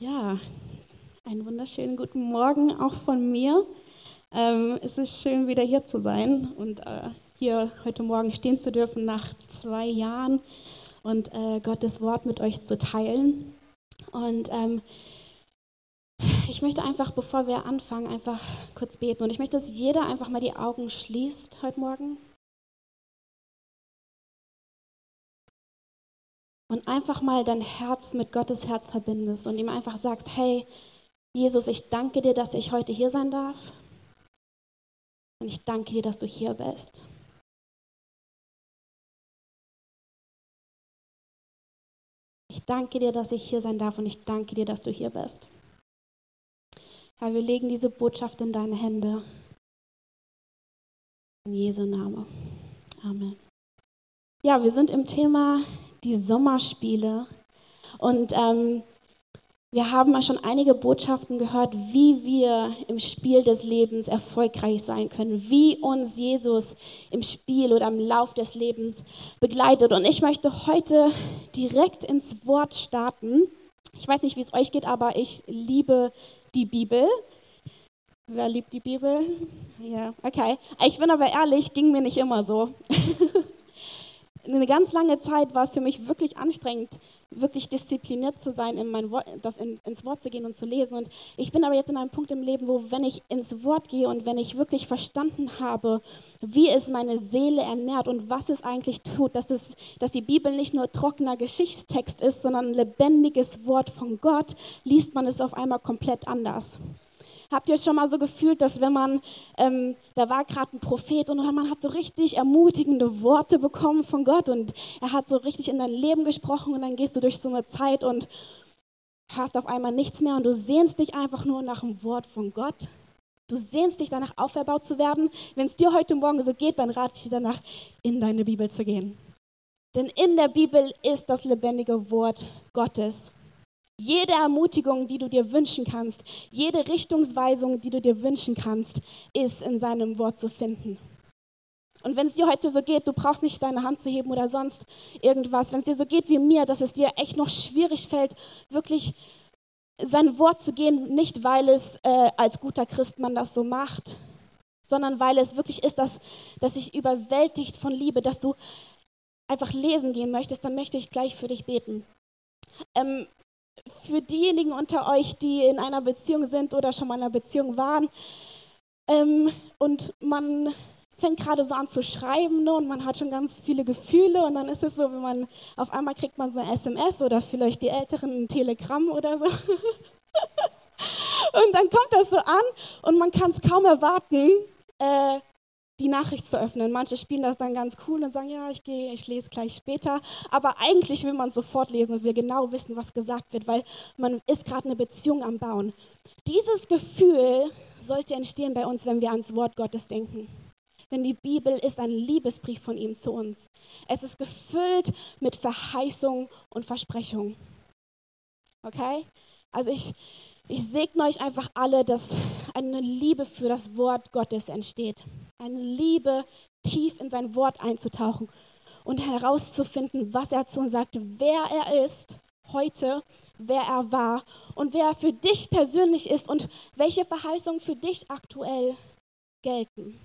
Ja, einen wunderschönen guten Morgen auch von mir. Ähm, es ist schön, wieder hier zu sein und äh, hier heute Morgen stehen zu dürfen nach zwei Jahren und äh, Gottes Wort mit euch zu teilen. Und ähm, ich möchte einfach, bevor wir anfangen, einfach kurz beten. Und ich möchte, dass jeder einfach mal die Augen schließt heute Morgen. Und einfach mal dein Herz mit Gottes Herz verbindest und ihm einfach sagst, hey, Jesus, ich danke dir, dass ich heute hier sein darf. Und ich danke dir, dass du hier bist. Ich danke dir, dass ich hier sein darf und ich danke dir, dass du hier bist. Herr, wir legen diese Botschaft in deine Hände. In Jesu Name. Amen. Ja, wir sind im Thema die Sommerspiele. Und ähm, wir haben schon einige Botschaften gehört, wie wir im Spiel des Lebens erfolgreich sein können, wie uns Jesus im Spiel oder im Lauf des Lebens begleitet. Und ich möchte heute direkt ins Wort starten. Ich weiß nicht, wie es euch geht, aber ich liebe die Bibel. Wer liebt die Bibel? Ja, okay. Ich bin aber ehrlich, ging mir nicht immer so. eine ganz lange Zeit war es für mich wirklich anstrengend, wirklich diszipliniert zu sein, in mein Wort, das in, ins Wort zu gehen und zu lesen. Und ich bin aber jetzt in einem Punkt im Leben, wo, wenn ich ins Wort gehe und wenn ich wirklich verstanden habe, wie es meine Seele ernährt und was es eigentlich tut, dass, das, dass die Bibel nicht nur trockener Geschichtstext ist, sondern ein lebendiges Wort von Gott, liest man es auf einmal komplett anders. Habt ihr schon mal so gefühlt, dass wenn man, ähm, da war gerade ein Prophet und man hat so richtig ermutigende Worte bekommen von Gott und er hat so richtig in dein Leben gesprochen und dann gehst du durch so eine Zeit und hast auf einmal nichts mehr und du sehnst dich einfach nur nach dem Wort von Gott. Du sehnst dich danach auferbaut zu werden. Wenn es dir heute Morgen so geht, dann rate ich dir danach, in deine Bibel zu gehen. Denn in der Bibel ist das lebendige Wort Gottes. Jede Ermutigung, die du dir wünschen kannst, jede Richtungsweisung, die du dir wünschen kannst, ist in seinem Wort zu finden. Und wenn es dir heute so geht, du brauchst nicht deine Hand zu heben oder sonst irgendwas, wenn es dir so geht wie mir, dass es dir echt noch schwierig fällt, wirklich sein Wort zu gehen, nicht weil es äh, als guter Christ man das so macht, sondern weil es wirklich ist, dass, dass sich überwältigt von Liebe, dass du einfach lesen gehen möchtest, dann möchte ich gleich für dich beten. Ähm, für diejenigen unter euch, die in einer Beziehung sind oder schon mal in einer Beziehung waren ähm, und man fängt gerade so an zu schreiben ne, und man hat schon ganz viele Gefühle und dann ist es so, wenn man auf einmal kriegt man so ein SMS oder vielleicht die Älteren ein Telegramm oder so. und dann kommt das so an und man kann es kaum erwarten, äh, die Nachricht zu öffnen. Manche spielen das dann ganz cool und sagen, ja, ich gehe, ich lese gleich später. Aber eigentlich will man sofort lesen und will genau wissen, was gesagt wird, weil man ist gerade eine Beziehung am Bauen. Dieses Gefühl sollte entstehen bei uns, wenn wir ans Wort Gottes denken. Denn die Bibel ist ein Liebesbrief von ihm zu uns. Es ist gefüllt mit Verheißung und Versprechung. Okay? Also ich, ich segne euch einfach alle, dass eine Liebe für das Wort Gottes entsteht eine Liebe, tief in sein Wort einzutauchen und herauszufinden, was er zu uns sagt, wer er ist heute, wer er war und wer er für dich persönlich ist und welche Verheißungen für dich aktuell gelten.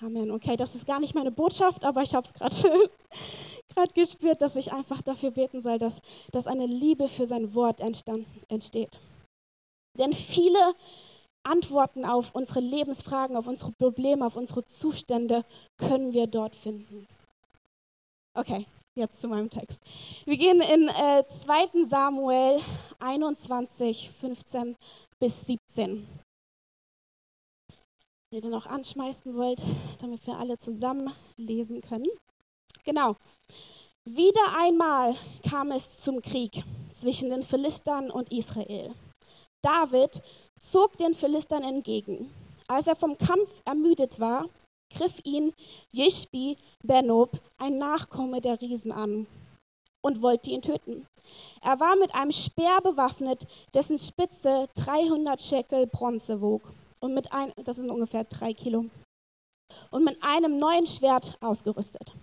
Amen. Okay, das ist gar nicht meine Botschaft, aber ich habe es gerade gespürt, dass ich einfach dafür beten soll, dass, dass eine Liebe für sein Wort entsteht. Denn viele Antworten auf unsere Lebensfragen, auf unsere Probleme, auf unsere Zustände können wir dort finden. Okay, jetzt zu meinem Text. Wir gehen in äh, 2. Samuel 21, 15 bis 17. Wenn ihr den noch anschmeißen wollt, damit wir alle zusammen lesen können. Genau. Wieder einmal kam es zum Krieg zwischen den Philistern und Israel. David zog den Philistern entgegen. Als er vom Kampf ermüdet war, griff ihn Jishbi Benob, ein Nachkomme der Riesen, an und wollte ihn töten. Er war mit einem Speer bewaffnet, dessen Spitze 300 Shekel Bronze wog und mit ein, das sind ungefähr drei Kilo, und mit einem neuen Schwert ausgerüstet.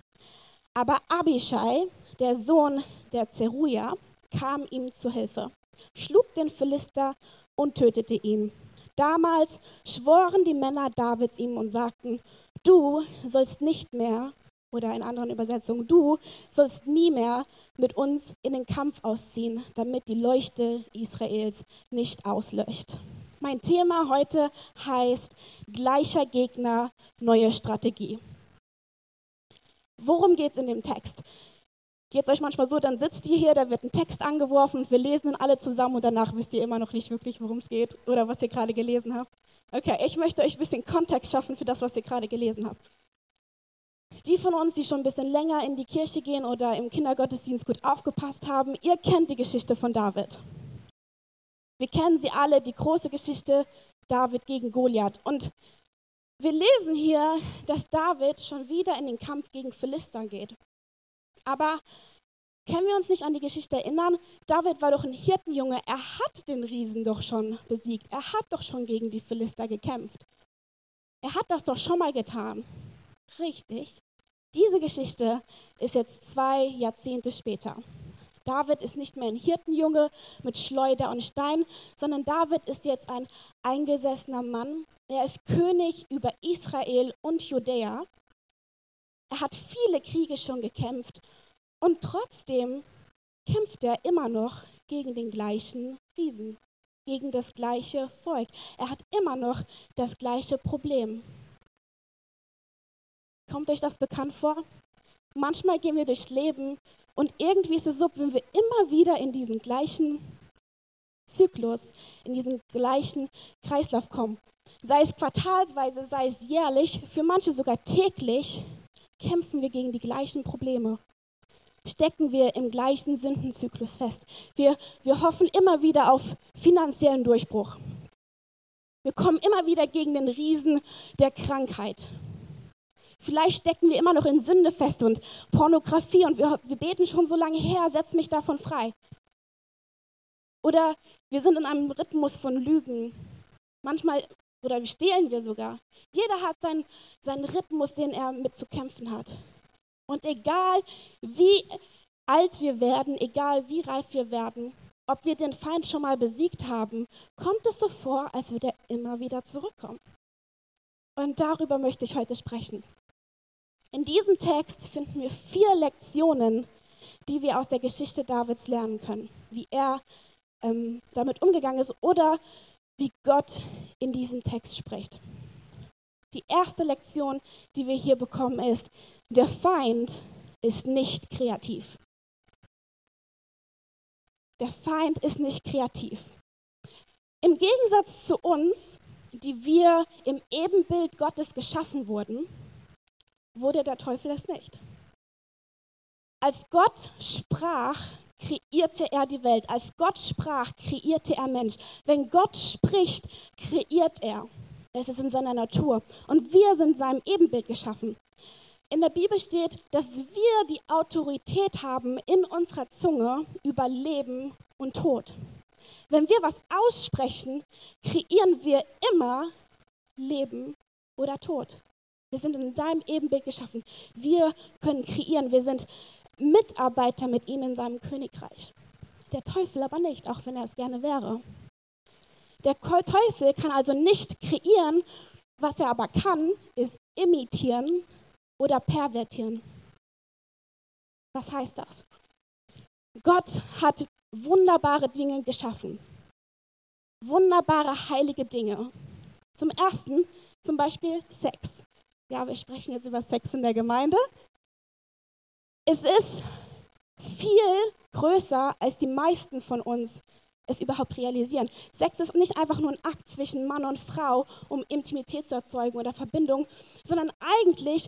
Aber Abishai, der Sohn der Zeruja, kam ihm zu Hilfe. schlug den Philister und tötete ihn. Damals schworen die Männer Davids ihm und sagten, du sollst nicht mehr, oder in anderen Übersetzungen, du sollst nie mehr mit uns in den Kampf ausziehen, damit die Leuchte Israels nicht auslöscht. Mein Thema heute heißt gleicher Gegner, neue Strategie. Worum geht es in dem Text? Geht es euch manchmal so, dann sitzt ihr hier, da wird ein Text angeworfen wir lesen ihn alle zusammen und danach wisst ihr immer noch nicht wirklich, worum es geht oder was ihr gerade gelesen habt. Okay, ich möchte euch ein bisschen Kontext schaffen für das, was ihr gerade gelesen habt. Die von uns, die schon ein bisschen länger in die Kirche gehen oder im Kindergottesdienst gut aufgepasst haben, ihr kennt die Geschichte von David. Wir kennen sie alle, die große Geschichte David gegen Goliath. Und wir lesen hier, dass David schon wieder in den Kampf gegen Philister geht. Aber können wir uns nicht an die Geschichte erinnern? David war doch ein Hirtenjunge. Er hat den Riesen doch schon besiegt. Er hat doch schon gegen die Philister gekämpft. Er hat das doch schon mal getan. Richtig. Diese Geschichte ist jetzt zwei Jahrzehnte später. David ist nicht mehr ein Hirtenjunge mit Schleuder und Stein, sondern David ist jetzt ein eingesessener Mann. Er ist König über Israel und Judäa. Er hat viele Kriege schon gekämpft und trotzdem kämpft er immer noch gegen den gleichen Riesen, gegen das gleiche Volk. Er hat immer noch das gleiche Problem. Kommt euch das bekannt vor? Manchmal gehen wir durchs Leben und irgendwie ist es so, wenn wir immer wieder in diesen gleichen Zyklus, in diesen gleichen Kreislauf kommen, sei es quartalsweise, sei es jährlich, für manche sogar täglich, kämpfen wir gegen die gleichen Probleme. Stecken wir im gleichen Sündenzyklus fest. Wir, wir hoffen immer wieder auf finanziellen Durchbruch. Wir kommen immer wieder gegen den Riesen der Krankheit. Vielleicht stecken wir immer noch in Sünde fest und Pornografie und wir, wir beten schon so lange her, setz mich davon frei. Oder wir sind in einem Rhythmus von Lügen. Manchmal, oder stehlen wir sogar. Jeder hat seinen, seinen Rhythmus, den er mit zu kämpfen hat. Und egal wie alt wir werden, egal wie reif wir werden, ob wir den Feind schon mal besiegt haben, kommt es so vor, als würde er immer wieder zurückkommen. Und darüber möchte ich heute sprechen. In diesem Text finden wir vier Lektionen, die wir aus der Geschichte Davids lernen können, wie er ähm, damit umgegangen ist oder wie Gott in diesem Text spricht. Die erste Lektion, die wir hier bekommen, ist, der Feind ist nicht kreativ. Der Feind ist nicht kreativ. Im Gegensatz zu uns, die wir im Ebenbild Gottes geschaffen wurden, wurde der Teufel es nicht. Als Gott sprach, kreierte er die Welt. Als Gott sprach, kreierte er Mensch. Wenn Gott spricht, kreiert er. Es ist in seiner Natur. Und wir sind seinem Ebenbild geschaffen. In der Bibel steht, dass wir die Autorität haben in unserer Zunge über Leben und Tod. Wenn wir was aussprechen, kreieren wir immer Leben oder Tod. Wir sind in seinem Ebenbild geschaffen. Wir können kreieren. Wir sind Mitarbeiter mit ihm in seinem Königreich. Der Teufel aber nicht, auch wenn er es gerne wäre. Der Teufel kann also nicht kreieren, was er aber kann, ist imitieren oder pervertieren. Was heißt das? Gott hat wunderbare Dinge geschaffen. Wunderbare, heilige Dinge. Zum ersten zum Beispiel Sex. Ja, wir sprechen jetzt über Sex in der Gemeinde. Es ist viel größer, als die meisten von uns es überhaupt realisieren. Sex ist nicht einfach nur ein Akt zwischen Mann und Frau, um Intimität zu erzeugen oder Verbindung, sondern eigentlich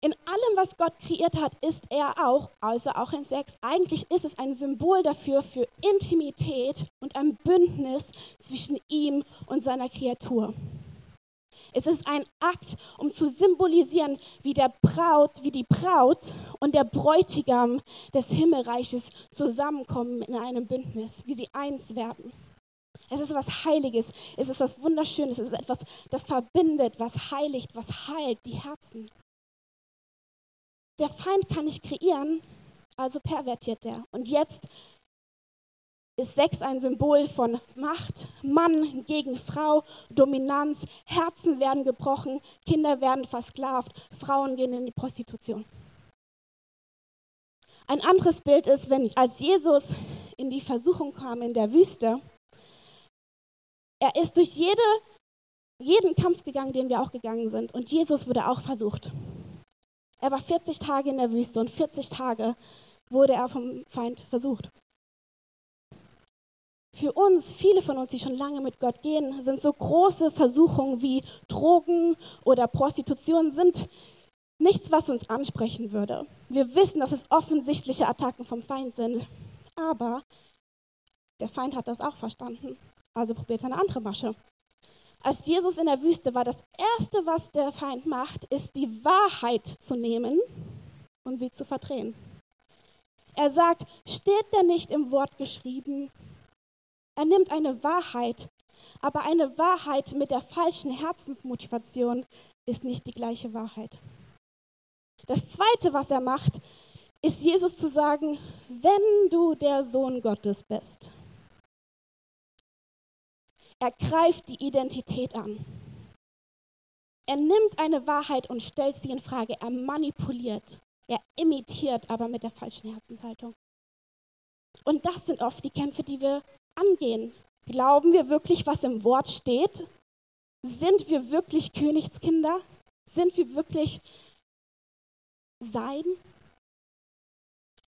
in allem, was Gott kreiert hat, ist er auch, also auch in Sex, eigentlich ist es ein Symbol dafür, für Intimität und ein Bündnis zwischen ihm und seiner Kreatur. Es ist ein Akt, um zu symbolisieren, wie, der Braut, wie die Braut und der Bräutigam des Himmelreiches zusammenkommen in einem Bündnis, wie sie eins werden. Es ist was Heiliges, es ist was Wunderschönes, es ist etwas, das verbindet, was heiligt, was heilt die Herzen. Der Feind kann nicht kreieren, also pervertiert er. Und jetzt ist Sex ein Symbol von Macht, Mann gegen Frau, Dominanz, Herzen werden gebrochen, Kinder werden versklavt, Frauen gehen in die Prostitution. Ein anderes Bild ist, wenn als Jesus in die Versuchung kam in der Wüste, er ist durch jede, jeden Kampf gegangen, den wir auch gegangen sind. Und Jesus wurde auch versucht. Er war 40 Tage in der Wüste und 40 Tage wurde er vom Feind versucht. Für uns, viele von uns, die schon lange mit Gott gehen, sind so große Versuchungen wie Drogen oder Prostitution sind nichts, was uns ansprechen würde. Wir wissen, dass es offensichtliche Attacken vom Feind sind, aber der Feind hat das auch verstanden. Also probiert eine andere Masche. Als Jesus in der Wüste war, das Erste, was der Feind macht, ist die Wahrheit zu nehmen und sie zu verdrehen. Er sagt, steht denn nicht im Wort geschrieben? Er nimmt eine Wahrheit, aber eine Wahrheit mit der falschen Herzensmotivation ist nicht die gleiche Wahrheit. Das Zweite, was er macht, ist Jesus zu sagen, wenn du der Sohn Gottes bist. Er greift die Identität an. Er nimmt eine Wahrheit und stellt sie in Frage. Er manipuliert. Er imitiert, aber mit der falschen Herzenshaltung. Und das sind oft die Kämpfe, die wir angehen. Glauben wir wirklich, was im Wort steht? Sind wir wirklich Königskinder? Sind wir wirklich sein?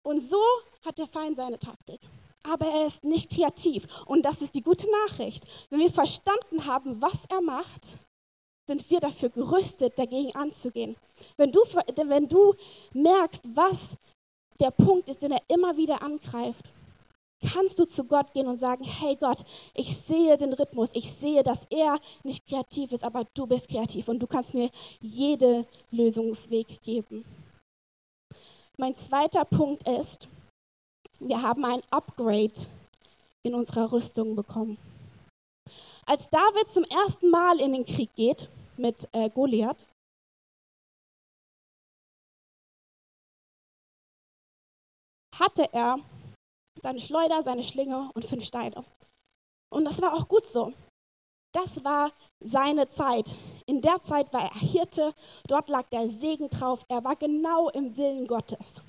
Und so hat der Feind seine Taktik. Aber er ist nicht kreativ. Und das ist die gute Nachricht. Wenn wir verstanden haben, was er macht, sind wir dafür gerüstet, dagegen anzugehen. Wenn du, wenn du merkst, was der Punkt ist, den er immer wieder angreift, kannst du zu Gott gehen und sagen, hey Gott, ich sehe den Rhythmus, ich sehe, dass er nicht kreativ ist, aber du bist kreativ und du kannst mir jeden Lösungsweg geben. Mein zweiter Punkt ist, wir haben ein Upgrade in unserer Rüstung bekommen. Als David zum ersten Mal in den Krieg geht mit äh, Goliath, hatte er seine Schleuder, seine Schlinge und fünf Steine. Und das war auch gut so. Das war seine Zeit. In der Zeit war er Hirte, dort lag der Segen drauf, er war genau im Willen Gottes.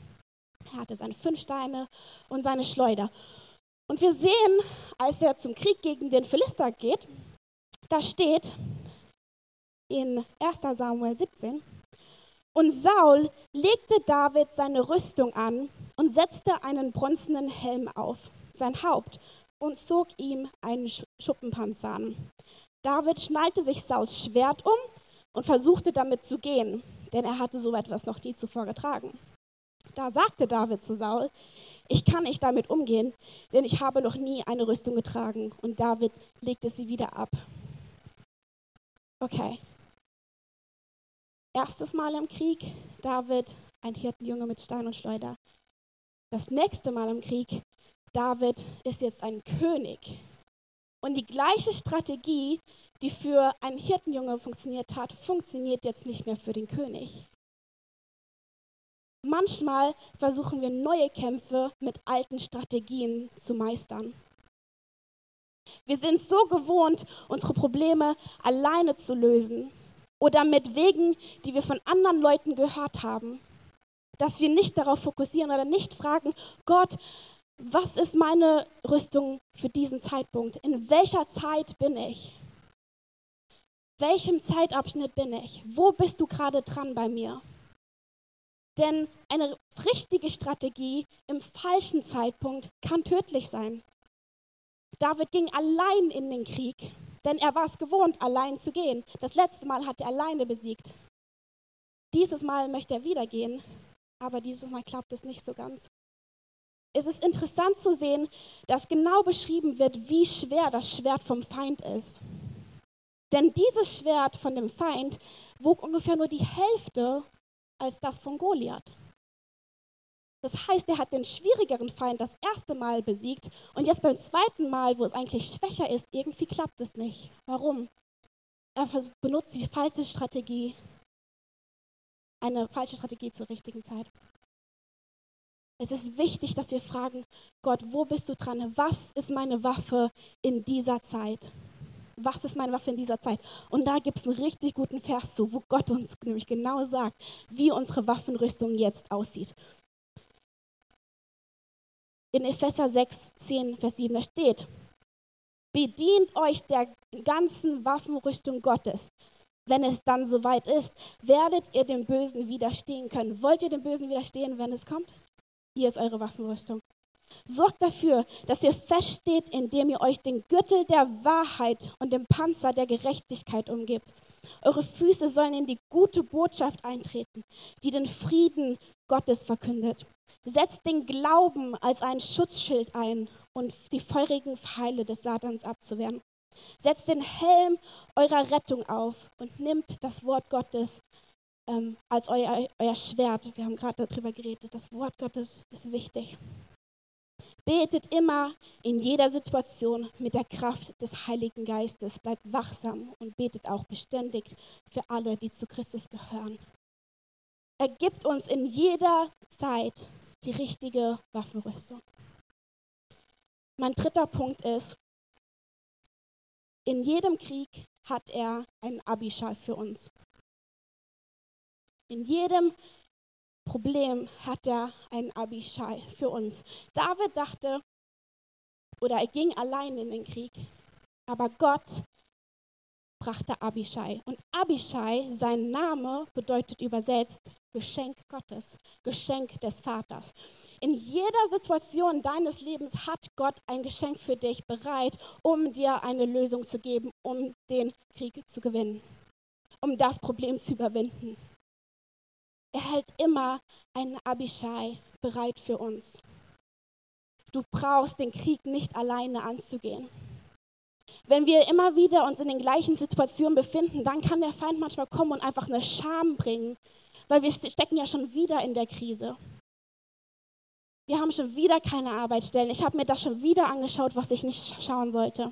Er hatte seine fünf Steine und seine Schleuder. Und wir sehen, als er zum Krieg gegen den Philister geht, da steht in 1 Samuel 17, und Saul legte David seine Rüstung an und setzte einen bronzenen Helm auf sein Haupt und zog ihm einen Schuppenpanzer an. David schnallte sich Sauls Schwert um und versuchte damit zu gehen, denn er hatte so etwas noch nie zuvor getragen. Da sagte David zu Saul, ich kann nicht damit umgehen, denn ich habe noch nie eine Rüstung getragen. Und David legte sie wieder ab. Okay. Erstes Mal im Krieg, David, ein Hirtenjunge mit Stein und Schleuder. Das nächste Mal im Krieg, David ist jetzt ein König. Und die gleiche Strategie, die für einen Hirtenjunge funktioniert hat, funktioniert jetzt nicht mehr für den König. Manchmal versuchen wir neue Kämpfe mit alten Strategien zu meistern. Wir sind so gewohnt, unsere Probleme alleine zu lösen oder mit Wegen, die wir von anderen Leuten gehört haben, dass wir nicht darauf fokussieren oder nicht fragen, Gott, was ist meine Rüstung für diesen Zeitpunkt? In welcher Zeit bin ich? Welchem Zeitabschnitt bin ich? Wo bist du gerade dran bei mir? Denn eine richtige Strategie im falschen Zeitpunkt kann tödlich sein. David ging allein in den Krieg, denn er war es gewohnt, allein zu gehen. Das letzte Mal hat er alleine besiegt. Dieses Mal möchte er wieder gehen, aber dieses Mal klappt es nicht so ganz. Es ist interessant zu sehen, dass genau beschrieben wird, wie schwer das Schwert vom Feind ist. Denn dieses Schwert von dem Feind wog ungefähr nur die Hälfte als das von Goliath. Das heißt, er hat den schwierigeren Feind das erste Mal besiegt und jetzt beim zweiten Mal, wo es eigentlich schwächer ist, irgendwie klappt es nicht. Warum? Er benutzt die falsche Strategie, eine falsche Strategie zur richtigen Zeit. Es ist wichtig, dass wir fragen, Gott, wo bist du dran? Was ist meine Waffe in dieser Zeit? Was ist meine Waffe in dieser Zeit? Und da gibt es einen richtig guten Vers zu, wo Gott uns nämlich genau sagt, wie unsere Waffenrüstung jetzt aussieht. In Epheser 6, 10, Vers 7, da steht, bedient euch der ganzen Waffenrüstung Gottes. Wenn es dann soweit ist, werdet ihr dem Bösen widerstehen können. Wollt ihr dem Bösen widerstehen, wenn es kommt? Hier ist eure Waffenrüstung. Sorgt dafür, dass ihr feststeht, indem ihr euch den Gürtel der Wahrheit und den Panzer der Gerechtigkeit umgebt. Eure Füße sollen in die gute Botschaft eintreten, die den Frieden Gottes verkündet. Setzt den Glauben als ein Schutzschild ein und die feurigen Pfeile des Satans abzuwehren. Setzt den Helm eurer Rettung auf und nimmt das Wort Gottes ähm, als euer, euer Schwert. Wir haben gerade darüber geredet. Das Wort Gottes ist wichtig. Betet immer in jeder Situation mit der Kraft des Heiligen Geistes. Bleibt wachsam und betet auch beständig für alle, die zu Christus gehören. Er gibt uns in jeder Zeit die richtige Waffenrüstung. Mein dritter Punkt ist, in jedem Krieg hat er einen Abishai für uns. In jedem Problem hat er einen Abishai für uns. David dachte, oder er ging allein in den Krieg, aber Gott brachte Abishai. Und Abishai, sein Name bedeutet übersetzt Geschenk Gottes, Geschenk des Vaters. In jeder Situation deines Lebens hat Gott ein Geschenk für dich bereit, um dir eine Lösung zu geben, um den Krieg zu gewinnen, um das Problem zu überwinden. Er hält immer einen Abishai bereit für uns. Du brauchst den Krieg nicht alleine anzugehen. Wenn wir immer wieder uns in den gleichen Situationen befinden, dann kann der Feind manchmal kommen und einfach eine Scham bringen, weil wir stecken ja schon wieder in der Krise. Wir haben schon wieder keine Arbeitsstellen. Ich habe mir das schon wieder angeschaut, was ich nicht schauen sollte.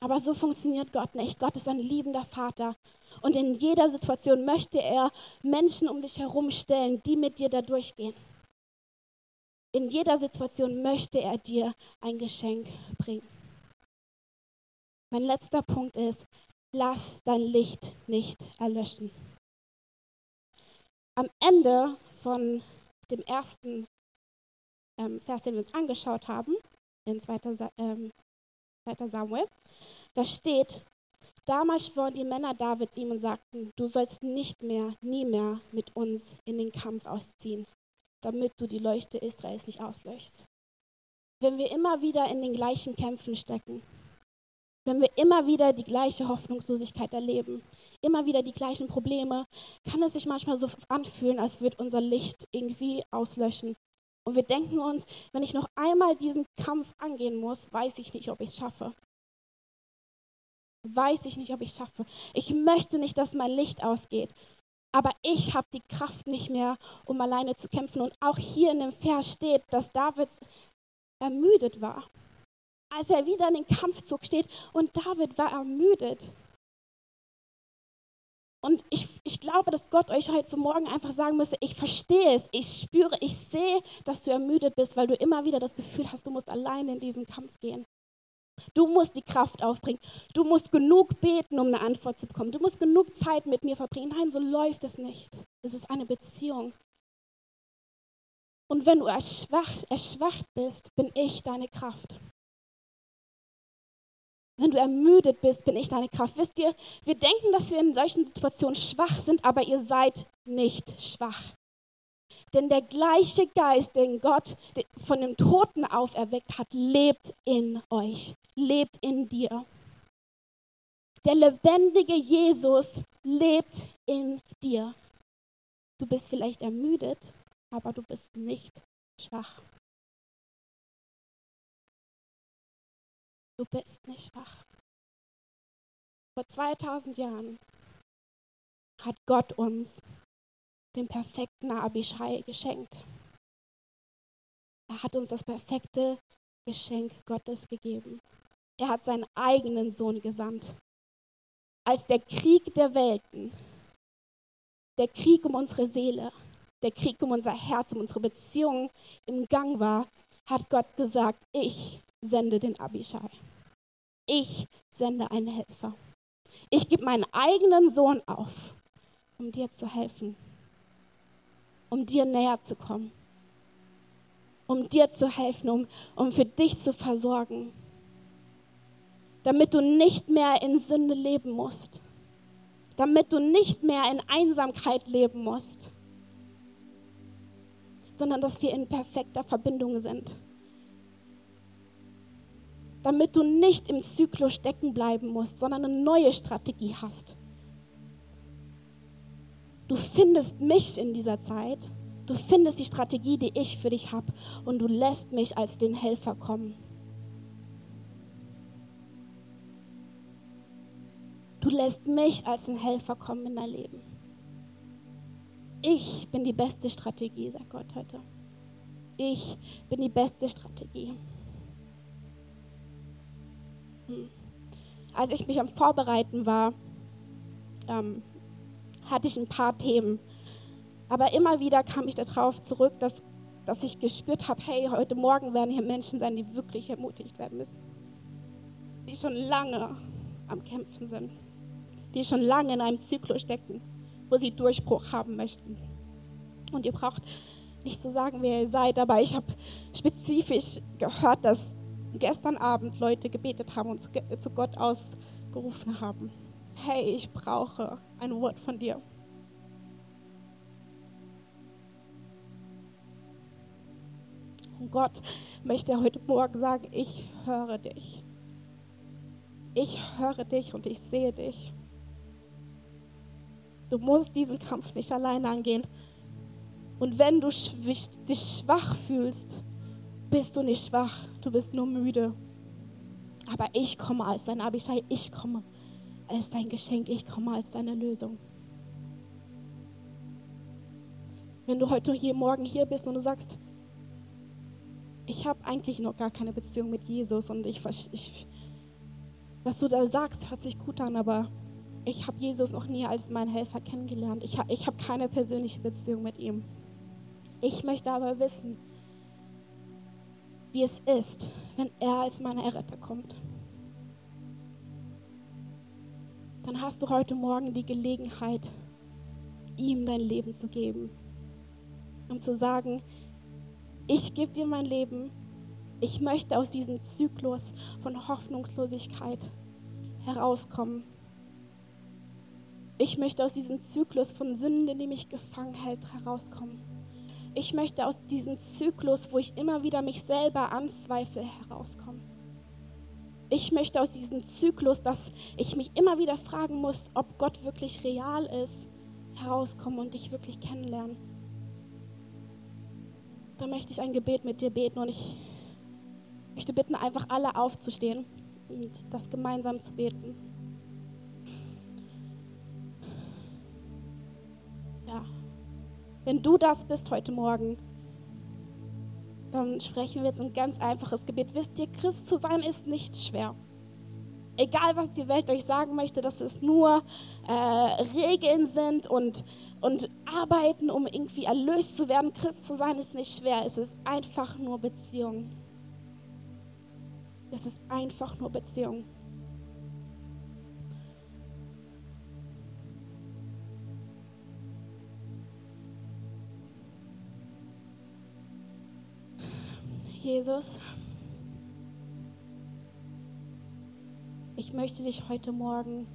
Aber so funktioniert Gott nicht. Gott ist ein liebender Vater. Und in jeder Situation möchte er Menschen um dich herum stellen, die mit dir da durchgehen. In jeder Situation möchte er dir ein Geschenk bringen. Mein letzter Punkt ist, lass dein Licht nicht erlöschen. Am Ende von dem ersten ähm, Vers, den wir uns angeschaut haben, in 2. Ähm, 2. Samuel, da steht, damals schworen die Männer Davids ihm und sagten, du sollst nicht mehr, nie mehr mit uns in den Kampf ausziehen, damit du die Leuchte Israels nicht ausleuchtest. Wenn wir immer wieder in den gleichen Kämpfen stecken, wenn wir immer wieder die gleiche Hoffnungslosigkeit erleben, immer wieder die gleichen Probleme, kann es sich manchmal so anfühlen, als würde unser Licht irgendwie auslöschen. Und wir denken uns, wenn ich noch einmal diesen Kampf angehen muss, weiß ich nicht, ob ich es schaffe. Weiß ich nicht, ob ich es schaffe. Ich möchte nicht, dass mein Licht ausgeht. Aber ich habe die Kraft nicht mehr, um alleine zu kämpfen. Und auch hier in dem Vers steht, dass David ermüdet war als er wieder in den Kampfzug steht und David war ermüdet. Und ich, ich glaube, dass Gott euch heute morgen einfach sagen müsste, ich verstehe es, ich spüre, ich sehe, dass du ermüdet bist, weil du immer wieder das Gefühl hast, du musst alleine in diesen Kampf gehen. Du musst die Kraft aufbringen. Du musst genug beten, um eine Antwort zu bekommen. Du musst genug Zeit mit mir verbringen. Nein, so läuft es nicht. Es ist eine Beziehung. Und wenn du erschwacht, erschwacht bist, bin ich deine Kraft. Wenn du ermüdet bist, bin ich deine Kraft. Wisst ihr, wir denken, dass wir in solchen Situationen schwach sind, aber ihr seid nicht schwach. Denn der gleiche Geist, den Gott von dem Toten auferweckt hat, lebt in euch, lebt in dir. Der lebendige Jesus lebt in dir. Du bist vielleicht ermüdet, aber du bist nicht schwach. du bist nicht wach. Vor 2000 Jahren hat Gott uns den perfekten Abishai geschenkt. Er hat uns das perfekte Geschenk Gottes gegeben. Er hat seinen eigenen Sohn gesandt. Als der Krieg der Welten, der Krieg um unsere Seele, der Krieg um unser Herz, um unsere Beziehung im Gang war, hat Gott gesagt, ich sende den Abishai. Ich sende einen Helfer. Ich gebe meinen eigenen Sohn auf, um dir zu helfen, um dir näher zu kommen, um dir zu helfen, um, um für dich zu versorgen, damit du nicht mehr in Sünde leben musst, damit du nicht mehr in Einsamkeit leben musst, sondern dass wir in perfekter Verbindung sind. Damit du nicht im Zyklus stecken bleiben musst, sondern eine neue Strategie hast. Du findest mich in dieser Zeit, du findest die Strategie, die ich für dich habe und du lässt mich als den Helfer kommen. Du lässt mich als ein Helfer kommen in dein Leben. Ich bin die beste Strategie, sagt Gott heute. Ich bin die beste Strategie. Hm. Als ich mich am Vorbereiten war, ähm, hatte ich ein paar Themen. Aber immer wieder kam ich darauf zurück, dass, dass ich gespürt habe, hey, heute Morgen werden hier Menschen sein, die wirklich ermutigt werden müssen. Die schon lange am Kämpfen sind die schon lange in einem Zyklus stecken, wo sie Durchbruch haben möchten. Und ihr braucht nicht zu sagen, wer ihr seid, aber ich habe spezifisch gehört, dass gestern Abend Leute gebetet haben und zu Gott ausgerufen haben. Hey, ich brauche ein Wort von dir. Und Gott möchte heute Morgen sagen, ich höre dich. Ich höre dich und ich sehe dich. Du musst diesen Kampf nicht alleine angehen. Und wenn du dich schwach fühlst, bist du nicht schwach, du bist nur müde. Aber ich komme als dein Abishai, ich komme als dein Geschenk, ich komme als deine Lösung. Wenn du heute hier morgen hier bist und du sagst, ich habe eigentlich noch gar keine Beziehung mit Jesus und ich, ich, was du da sagst, hört sich gut an, aber ich habe Jesus noch nie als meinen Helfer kennengelernt. Ich, ich habe keine persönliche Beziehung mit ihm. Ich möchte aber wissen, wie es ist, wenn er als mein Erretter kommt. Dann hast du heute Morgen die Gelegenheit, ihm dein Leben zu geben. Um zu sagen, ich gebe dir mein Leben. Ich möchte aus diesem Zyklus von Hoffnungslosigkeit herauskommen. Ich möchte aus diesem Zyklus von Sünden, die mich gefangen hält, herauskommen. Ich möchte aus diesem Zyklus, wo ich immer wieder mich selber anzweifle, herauskommen. Ich möchte aus diesem Zyklus, dass ich mich immer wieder fragen muss, ob Gott wirklich real ist, herauskommen und dich wirklich kennenlernen. Da möchte ich ein Gebet mit dir beten und ich möchte bitten, einfach alle aufzustehen und das gemeinsam zu beten. Wenn du das bist heute Morgen, dann sprechen wir jetzt ein ganz einfaches Gebet. Wisst ihr, Christ zu sein ist nicht schwer. Egal, was die Welt euch sagen möchte, dass es nur äh, Regeln sind und, und Arbeiten, um irgendwie erlöst zu werden. Christ zu sein ist nicht schwer. Es ist einfach nur Beziehung. Es ist einfach nur Beziehung. Jesus, ich möchte dich heute Morgen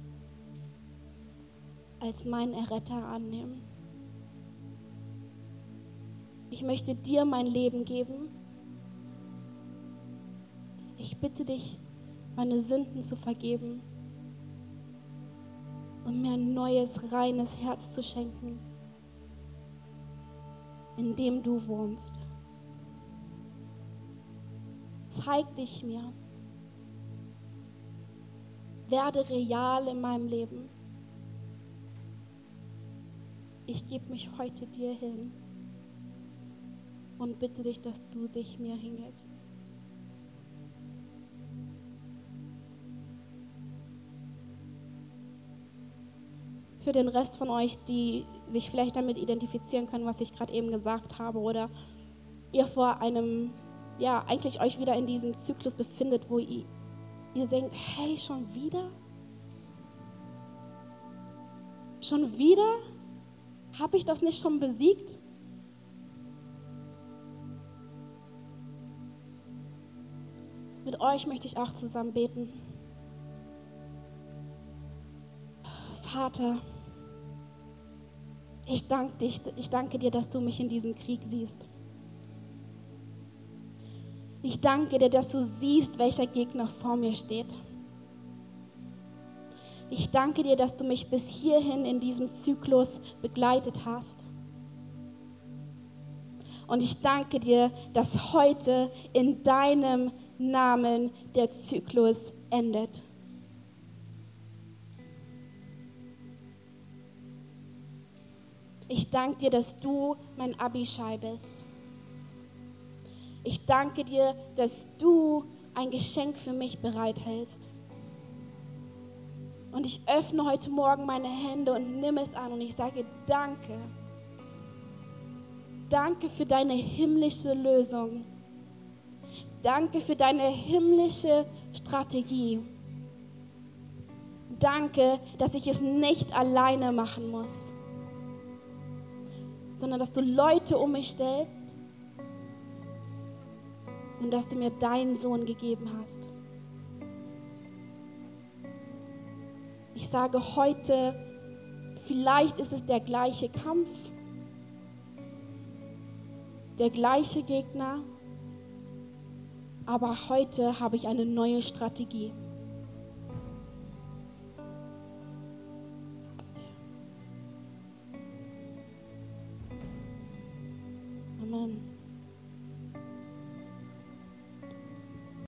als meinen Erretter annehmen. Ich möchte dir mein Leben geben. Ich bitte dich, meine Sünden zu vergeben und mir ein neues, reines Herz zu schenken, in dem du wohnst zeig dich mir. Werde real in meinem Leben. Ich gebe mich heute dir hin und bitte dich, dass du dich mir hingibst. Für den Rest von euch, die sich vielleicht damit identifizieren können, was ich gerade eben gesagt habe, oder ihr vor einem, ja, eigentlich euch wieder in diesem Zyklus befindet, wo ihr, ihr denkt, hey, schon wieder? Schon wieder? Habe ich das nicht schon besiegt? Mit euch möchte ich auch zusammen beten. Vater, ich danke, dich, ich danke dir, dass du mich in diesem Krieg siehst. Ich danke dir, dass du siehst, welcher Gegner vor mir steht. Ich danke dir, dass du mich bis hierhin in diesem Zyklus begleitet hast. Und ich danke dir, dass heute in deinem Namen der Zyklus endet. Ich danke dir, dass du mein Abishai bist. Ich danke dir, dass du ein Geschenk für mich bereithältst. Und ich öffne heute Morgen meine Hände und nimm es an und ich sage danke. Danke für deine himmlische Lösung. Danke für deine himmlische Strategie. Danke, dass ich es nicht alleine machen muss, sondern dass du Leute um mich stellst und dass du mir deinen Sohn gegeben hast. Ich sage heute, vielleicht ist es der gleiche Kampf, der gleiche Gegner, aber heute habe ich eine neue Strategie.